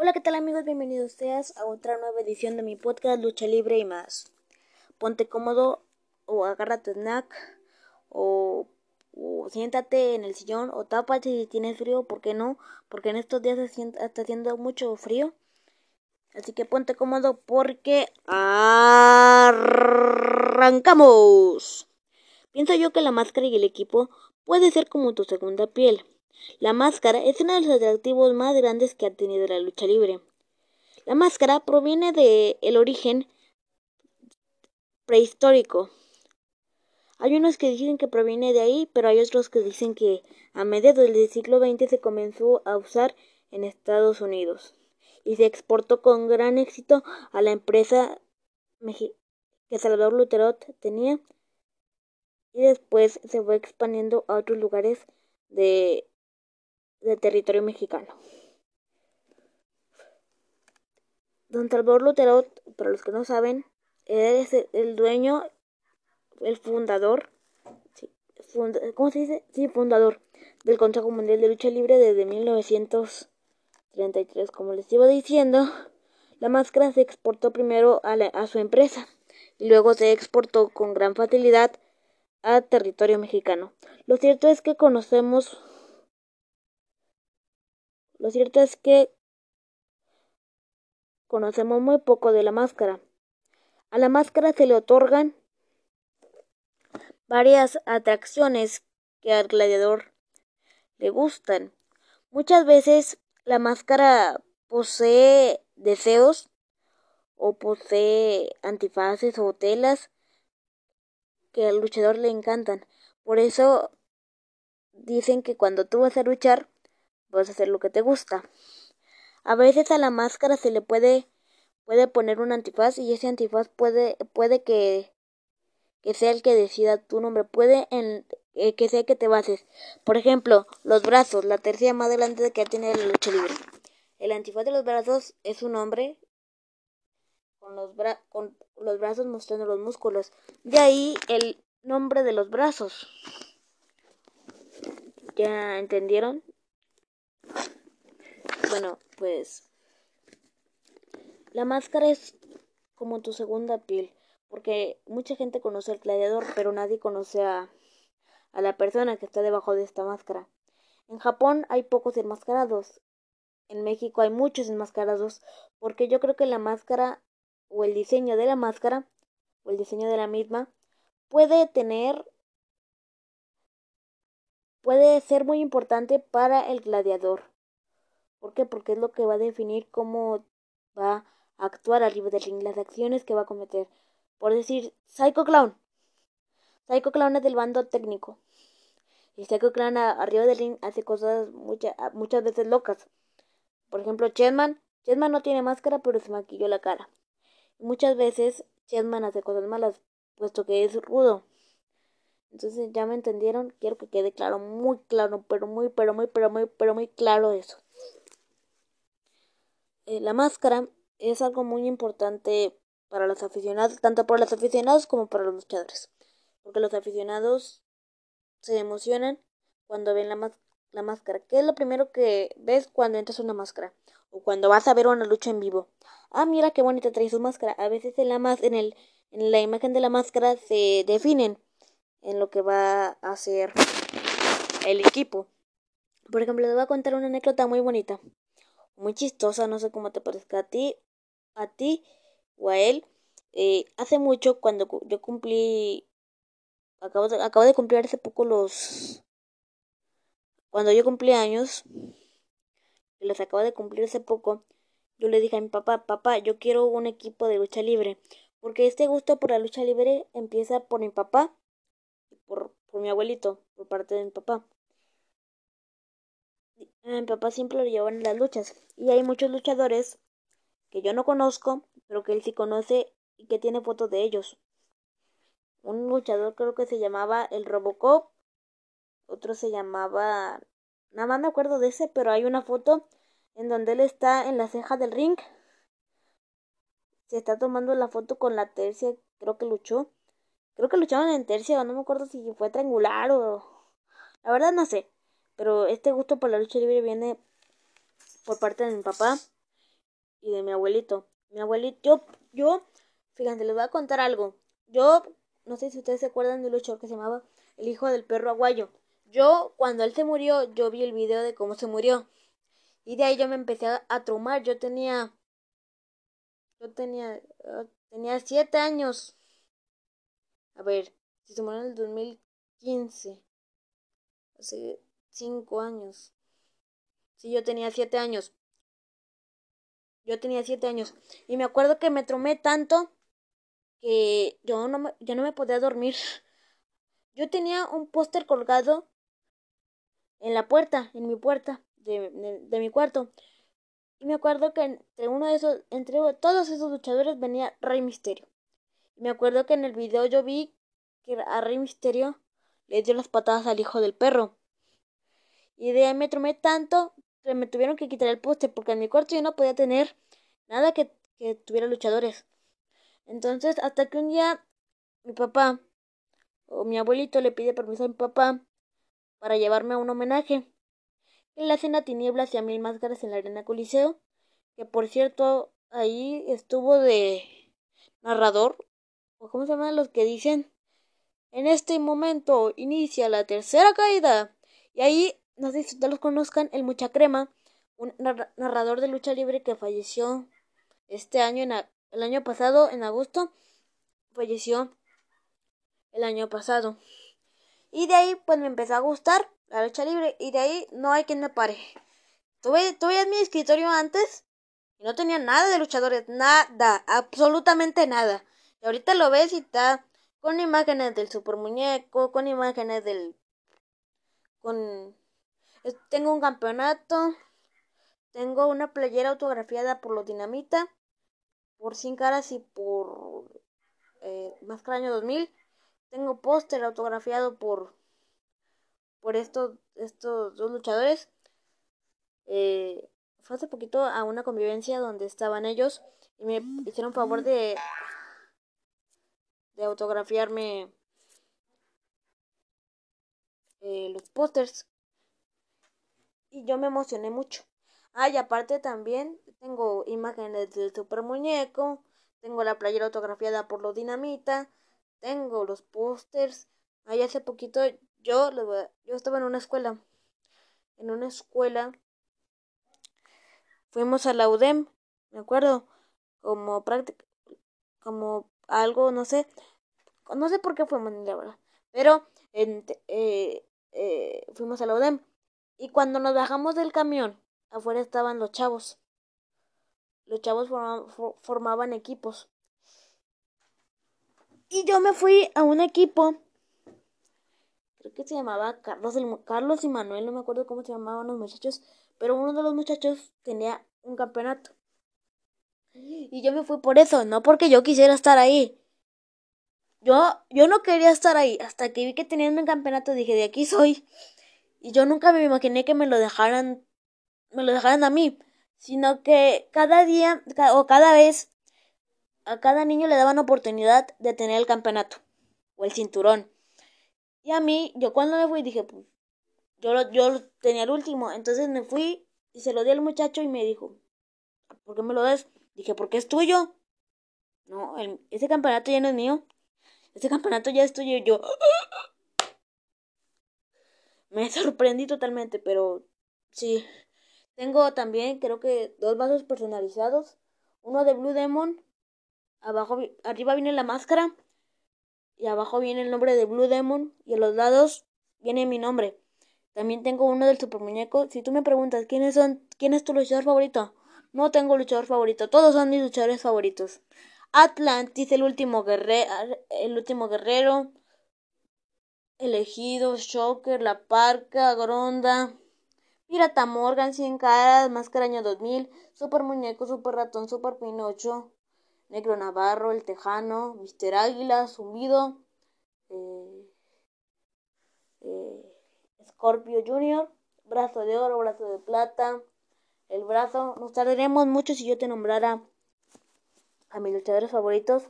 Hola, ¿qué tal amigos? Bienvenidos seas a otra nueva edición de mi podcast Lucha Libre y más. Ponte cómodo o agarra tu snack o, siéntate en el sillón o tápate si tienes frío, ¿por qué no? Porque en estos días está haciendo mucho frío. Así que ponte cómodo porque arrancamos. Pienso yo que la máscara y el equipo puede ser como tu segunda piel. La máscara es uno de los atractivos más grandes que ha tenido la lucha libre. La máscara proviene del el origen prehistórico. Hay unos que dicen que proviene de ahí, pero hay otros que dicen que a mediados del siglo XX se comenzó a usar en Estados Unidos y se exportó con gran éxito a la empresa que Salvador Luterot tenía y después se fue expandiendo a otros lugares de de territorio mexicano. Don Salvador Lutero, para los que no saben, es el dueño, el fundador, ¿cómo se dice? Sí, fundador del Consejo Mundial de Lucha Libre desde 1933. Como les iba diciendo, la máscara se exportó primero a, a su empresa y luego se exportó con gran facilidad a territorio mexicano. Lo cierto es que conocemos lo cierto es que conocemos muy poco de la máscara. A la máscara se le otorgan varias atracciones que al gladiador le gustan. Muchas veces la máscara posee deseos o posee antifaces o telas que al luchador le encantan. Por eso dicen que cuando tú vas a luchar puedes hacer lo que te gusta. A veces a la máscara se le puede, puede poner un antifaz y ese antifaz puede, puede que, que sea el que decida tu nombre, puede en, eh, que sea que te bases. Por ejemplo, los brazos, la tercera más adelante que tiene la lucha libre. El antifaz de los brazos es un hombre con los, bra con los brazos mostrando los músculos. De ahí el nombre de los brazos. ¿Ya entendieron? Bueno, pues la máscara es como tu segunda piel, porque mucha gente conoce al gladiador, pero nadie conoce a, a la persona que está debajo de esta máscara. En Japón hay pocos enmascarados. En México hay muchos enmascarados, porque yo creo que la máscara o el diseño de la máscara o el diseño de la misma puede tener puede ser muy importante para el gladiador. ¿Por qué? Porque es lo que va a definir cómo va a actuar arriba del ring, las acciones que va a cometer. Por decir, Psycho Clown. Psycho Clown es del bando técnico. Y Psycho Clown arriba del ring hace cosas muchas muchas veces locas. Por ejemplo, Chedman. Chedman no tiene máscara, pero se maquilló la cara. Y muchas veces Chedman hace cosas malas, puesto que es rudo. Entonces, ya me entendieron. Quiero que quede claro, muy claro, pero muy, pero muy, pero muy, pero muy claro eso. Eh, la máscara es algo muy importante para los aficionados, tanto para los aficionados como para los luchadores. Porque los aficionados se emocionan cuando ven la, la máscara. ¿Qué es lo primero que ves cuando entras una máscara? O cuando vas a ver una lucha en vivo. Ah, mira qué bonita trae su máscara. A veces en la, en el, en la imagen de la máscara se definen en lo que va a hacer el equipo. Por ejemplo, les voy a contar una anécdota muy bonita muy chistosa, no sé cómo te parezca a ti, a ti o a él. Eh, hace mucho, cuando yo cumplí, acabo de, acabo de cumplir hace poco los, cuando yo cumplí años, los acabo de cumplir hace poco, yo le dije a mi papá, papá, yo quiero un equipo de lucha libre, porque este gusto por la lucha libre empieza por mi papá por, por mi abuelito, por parte de mi papá. Mi papá siempre lo llevan en las luchas. Y hay muchos luchadores que yo no conozco, pero que él sí conoce y que tiene fotos de ellos. Un luchador creo que se llamaba el Robocop. Otro se llamaba... Nada más me acuerdo de ese, pero hay una foto en donde él está en la ceja del ring. Se está tomando la foto con la tercia, creo que luchó. Creo que luchaban en tercia, no me acuerdo si fue triangular o... La verdad no sé. Pero este gusto por la lucha libre viene por parte de mi papá. y de mi abuelito. Mi abuelito, yo, yo, fíjense, les voy a contar algo. Yo, no sé si ustedes se acuerdan de un luchador que se llamaba El Hijo del Perro Aguayo. Yo, cuando él se murió, yo vi el video de cómo se murió. Y de ahí yo me empecé a, a traumar. Yo tenía, yo tenía, uh, tenía siete años. A ver, si se murió en el 2015. Hace cinco años. Si yo tenía siete años. Yo tenía siete años. Y me acuerdo que me tromé tanto que yo no me, yo no me podía dormir. Yo tenía un póster colgado en la puerta, en mi puerta de, de, de, mi cuarto. Y me acuerdo que entre uno de esos, entre todos esos luchadores venía Rey Misterio. Y me acuerdo que en el video yo vi que a Rey Misterio le dio las patadas al hijo del perro. Y de ahí me tromé tanto que me tuvieron que quitar el póster porque en mi cuarto yo no podía tener nada que, que tuviera luchadores. Entonces, hasta que un día mi papá o mi abuelito le pide permiso a mi papá para llevarme a un homenaje. En la cena Tinieblas y a Mil Máscaras en la Arena Coliseo, que por cierto ahí estuvo de narrador, o cómo se llaman los que dicen, en este momento inicia la tercera caída. Y ahí, no sé si ustedes los conozcan, el Mucha Crema, un narrador de lucha libre que falleció este año, en el año pasado, en agosto, falleció el año pasado. Y de ahí pues me empezó a gustar la lucha libre y de ahí no hay quien me pare. Tuve, tuve en mi escritorio antes y no tenía nada de luchadores, nada, absolutamente nada. Y ahorita lo ves y está con imágenes del super muñeco, con imágenes del... con... Tengo un campeonato, tengo una playera autografiada por los Dinamita, por Sin Caras y por eh, Máscara Año 2000. Tengo póster autografiado por por estos estos dos luchadores. Eh, fue hace poquito a una convivencia donde estaban ellos y me hicieron favor de de autografiarme eh, los pósters y yo me emocioné mucho. Ah, y aparte también tengo imágenes del super muñeco, tengo la playera autografiada por los dinamita, tengo los pósters. Ahí hace poquito yo, yo estaba en una escuela. En una escuela. Fuimos a la UDEM, me acuerdo, como práctica, como algo, no sé, no sé por qué fuimos, la verdad, pero eh, eh, fuimos a la UDEM y cuando nos bajamos del camión, afuera estaban los chavos. Los chavos formaban, formaban equipos. Y yo me fui a un equipo, creo que se llamaba Carlos, el, Carlos y Manuel, no me acuerdo cómo se llamaban los muchachos, pero uno de los muchachos tenía un campeonato. Y yo me fui por eso, no porque yo quisiera estar ahí. Yo, yo no quería estar ahí, hasta que vi que tenían un campeonato dije, de aquí soy. Y yo nunca me imaginé que me lo dejaran, me lo dejaran a mí, sino que cada día o cada vez a cada niño le daban oportunidad de tener el campeonato o el cinturón. Y a mí, yo cuando me fui dije, pues, yo, lo, yo tenía el último. Entonces me fui y se lo di al muchacho y me dijo, ¿por qué me lo das? Dije, porque es tuyo. No, ese campeonato ya no es mío. Ese campeonato ya es tuyo. Y yo me sorprendí totalmente, pero sí. Tengo también, creo que, dos vasos personalizados. Uno de Blue Demon abajo arriba viene la máscara y abajo viene el nombre de Blue Demon y a los lados viene mi nombre. También tengo uno del super muñeco. Si tú me preguntas quiénes son, quién es tu luchador favorito, no tengo luchador favorito, todos son mis luchadores favoritos. Atlantis, el último el último guerrero, elegido, Shocker, La Parca, Gronda, Pirata Morgan, Cien Caras, Máscara Año 2000, Super Muñeco, Super Ratón, Super Pinocho, Negro Navarro, El Tejano, Mister Águila, Zumbido, eh, eh, Scorpio Junior, Brazo de Oro, Brazo de Plata, El Brazo. Nos tardaremos mucho si yo te nombrara a mis luchadores favoritos.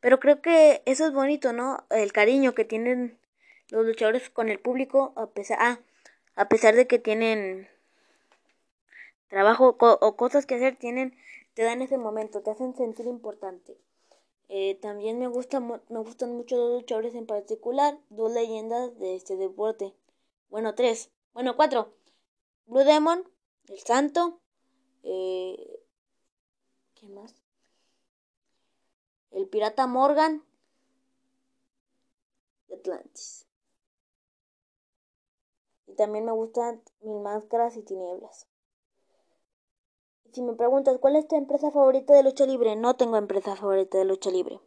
Pero creo que eso es bonito, ¿no? El cariño que tienen los luchadores con el público, a pesar, ah, a pesar de que tienen trabajo o cosas que hacer tienen, te dan ese momento, te hacen sentir importante. Eh, también me, gusta, me gustan mucho dos luchadores en particular, dos leyendas de este deporte. Bueno, tres. Bueno, cuatro. Blue Demon, el Santo. Eh, ¿Quién más? El Pirata Morgan. Y Atlantis. Y también me gustan Mil Máscaras y Tinieblas. Si me preguntas cuál es tu empresa favorita de lucha libre, no tengo empresa favorita de lucha libre.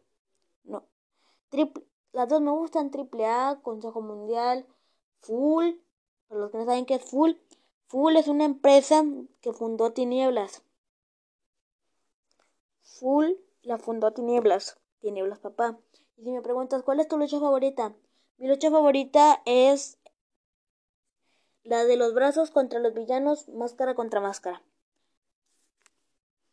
No. las dos me gustan, AAA, Consejo Mundial, Full. Para los que no saben qué es Full, Full es una empresa que fundó Tinieblas. Full la fundó Tinieblas. Tinieblas, papá. Y si me preguntas cuál es tu lucha favorita, mi lucha favorita es la de los brazos contra los villanos, máscara contra máscara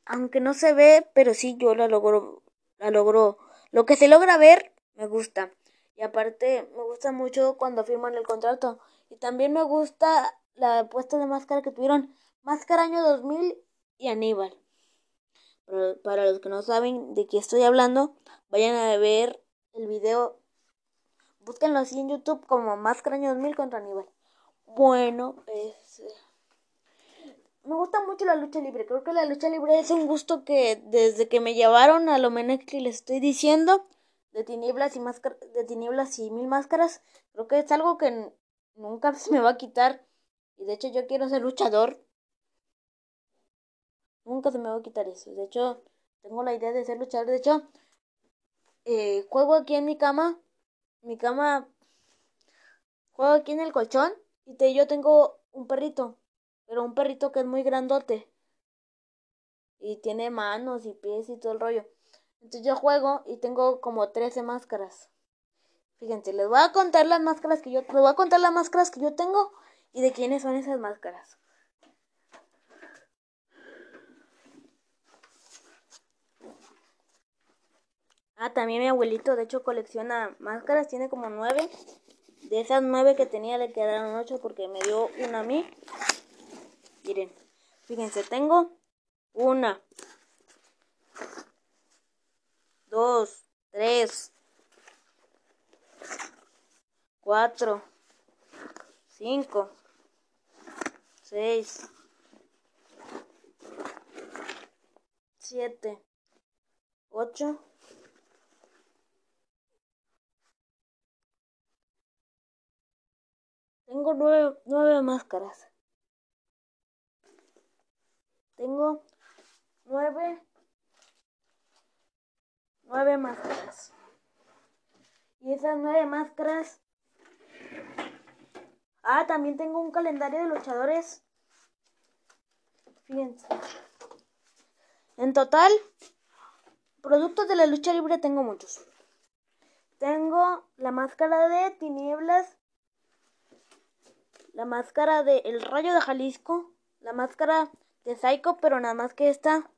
aunque no se ve, pero sí yo la logro, la logro. Lo que se logra ver, me gusta. Y aparte, me gusta mucho cuando firman el contrato. Y también me gusta la puesta de máscara que tuvieron Máscara Año 2000 y Aníbal. Para los que no saben de qué estoy hablando, vayan a ver el video. Búsquenlo así en YouTube como Máscara Año 2000 contra Aníbal. Bueno, pues me gusta mucho la lucha libre. Creo que la lucha libre es un gusto que desde que me llevaron a lo menos que les estoy diciendo, de tinieblas y máscaras, de tinieblas y mil máscaras, creo que es algo que nunca se me va a quitar. Y de hecho yo quiero ser luchador. Nunca se me va a quitar eso. De hecho, tengo la idea de ser luchador. De hecho, eh, juego aquí en mi cama. Mi cama. Juego aquí en el colchón. Y te, yo tengo un perrito pero un perrito que es muy grandote. Y tiene manos y pies y todo el rollo. Entonces yo juego y tengo como 13 máscaras. Fíjense, les voy a contar las máscaras que yo, les voy a contar las máscaras que yo tengo y de quiénes son esas máscaras. Ah, también mi abuelito, de hecho, colecciona máscaras, tiene como nueve. De esas nueve que tenía le quedaron ocho porque me dio una a mí Miren, fíjense, tengo una, dos, tres, cuatro, cinco, seis, siete, ocho, Tengo nueve, nueve máscaras. Tengo nueve, nueve máscaras. Y esas nueve máscaras... Ah, también tengo un calendario de luchadores. Fíjense. En total, productos de la lucha libre tengo muchos. Tengo la máscara de tinieblas, la máscara de El Rayo de Jalisco, la máscara de Psycho, pero nada más que esta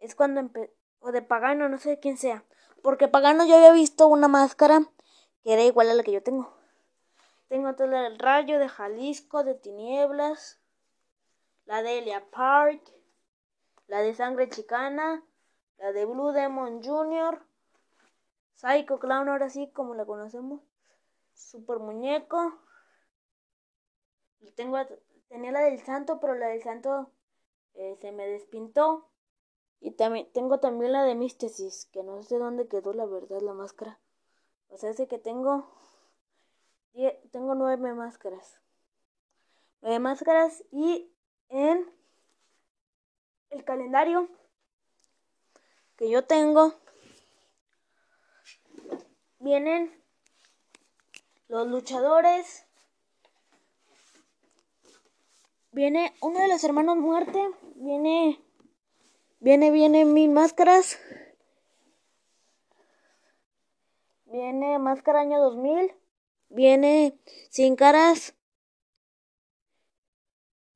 es cuando o de Pagano, no sé quién sea, porque Pagano yo había visto una máscara que era igual a la que yo tengo. Tengo todo el rayo de Jalisco, de Tinieblas, la de Elia Park, la de Sangre Chicana, la de Blue Demon Jr., Psycho Clown, ahora sí, como la conocemos, Super Muñeco. Y tengo, tenía la del Santo, pero la del Santo eh, se me despintó. Y también tengo también la de Místesis, que no sé dónde quedó la verdad la máscara. O sea, sé que tengo tengo nueve máscaras. Nueve máscaras y en el calendario que yo tengo vienen los luchadores Viene uno de los hermanos muerte. Viene. Viene, viene mil máscaras. Viene máscara año 2000. Viene sin caras.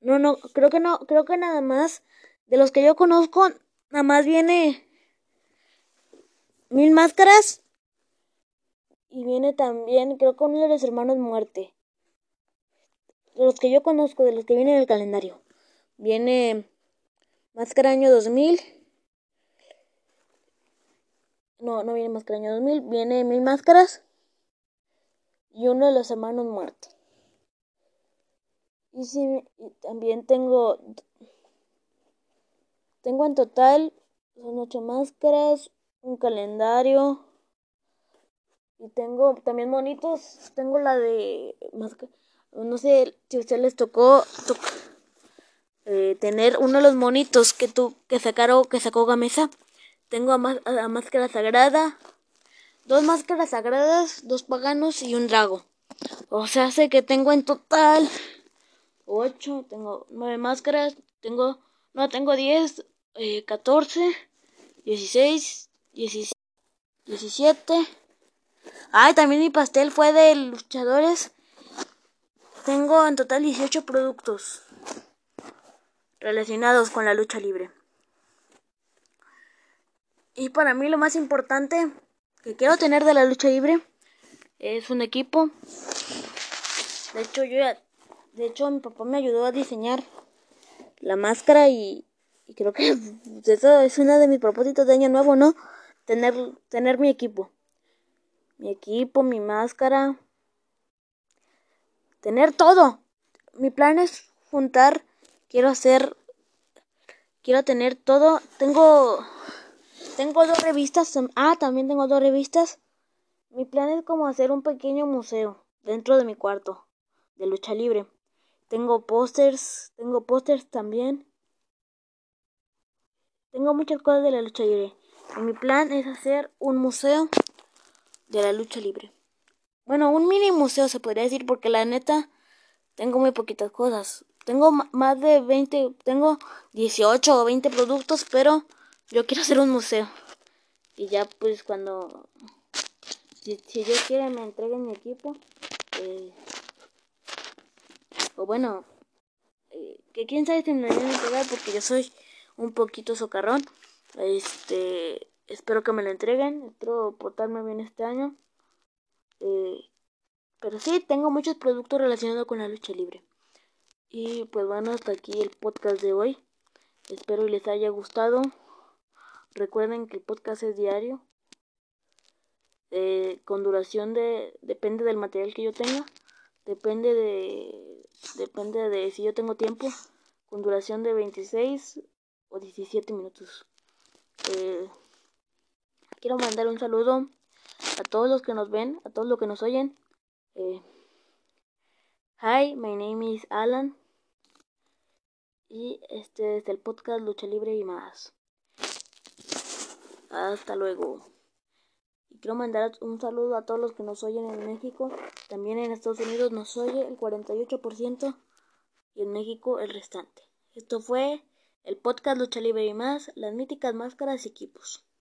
No, no, creo que no, creo que nada más. De los que yo conozco, nada más viene mil máscaras. Y viene también, creo que uno de los hermanos muerte de los que yo conozco, de los que vienen en el calendario. Viene Máscara año 2000. No, no viene Máscara año 2000. Viene Mil Máscaras. Y uno de los hermanos muertos. Y, y también tengo... Tengo en total son ocho máscaras, un calendario. Y tengo también monitos. Tengo la de. No sé si a ustedes les tocó, eh, tener uno de los monitos que tú que sacaron que sacó Gamesa. Tengo a, máscara sagrada, dos máscaras sagradas, dos paganos y un drago. O sea, hace que tengo en total ocho, tengo nueve máscaras, tengo no tengo diez, eh, catorce 16, 17. Ay, también mi pastel fue de luchadores. Tengo en total 18 productos relacionados con la lucha libre. Y para mí lo más importante que quiero tener de la lucha libre es un equipo. De hecho, yo ya, de hecho mi papá me ayudó a diseñar la máscara y y creo que eso es uno de mis propósitos de año nuevo, ¿no? Tener, tener mi equipo. Mi equipo, mi máscara. Tener todo. Mi plan es juntar. Quiero hacer. Quiero tener todo. Tengo. Tengo dos revistas. Ah, también tengo dos revistas. Mi plan es como hacer un pequeño museo dentro de mi cuarto de lucha libre. Tengo pósters, tengo pósters también. Tengo muchas cosas de la lucha libre. Y mi plan es hacer un museo de la lucha libre. Bueno, un mini museo se podría decir porque la neta tengo muy poquitas cosas. Tengo más de 20, tengo 18 o 20 productos, pero yo quiero hacer un museo. Y ya pues cuando, si, Dios quiere me entreguen mi equipo. Eh, o bueno, eh, que quién sabe si me van a entregar porque yo soy un poquito socarrón. Este, espero que me lo entreguen. Espero portarme bien este año. Eh, pero sí, tengo muchos productos relacionados con la lucha libre. Y pues bueno, hasta aquí el podcast de hoy. Espero les haya gustado. Recuerden que el podcast es diario. Eh, con duración de depende del material que yo tenga depende de depende de si yo tengo tiempo con duración de 26 o 17 minutos. Eh, quiero mandar un saludo a todos los que nos ven, a todos los que nos oyen. Eh, hi, my name is Alan. Y este es el podcast Lucha Libre y más. Hasta luego. Y quiero mandar un saludo a todos los que nos oyen en México. También en Estados Unidos nos oye el 48% y en México el restante. Esto fue el podcast Lucha Libre y más, las míticas máscaras y equipos.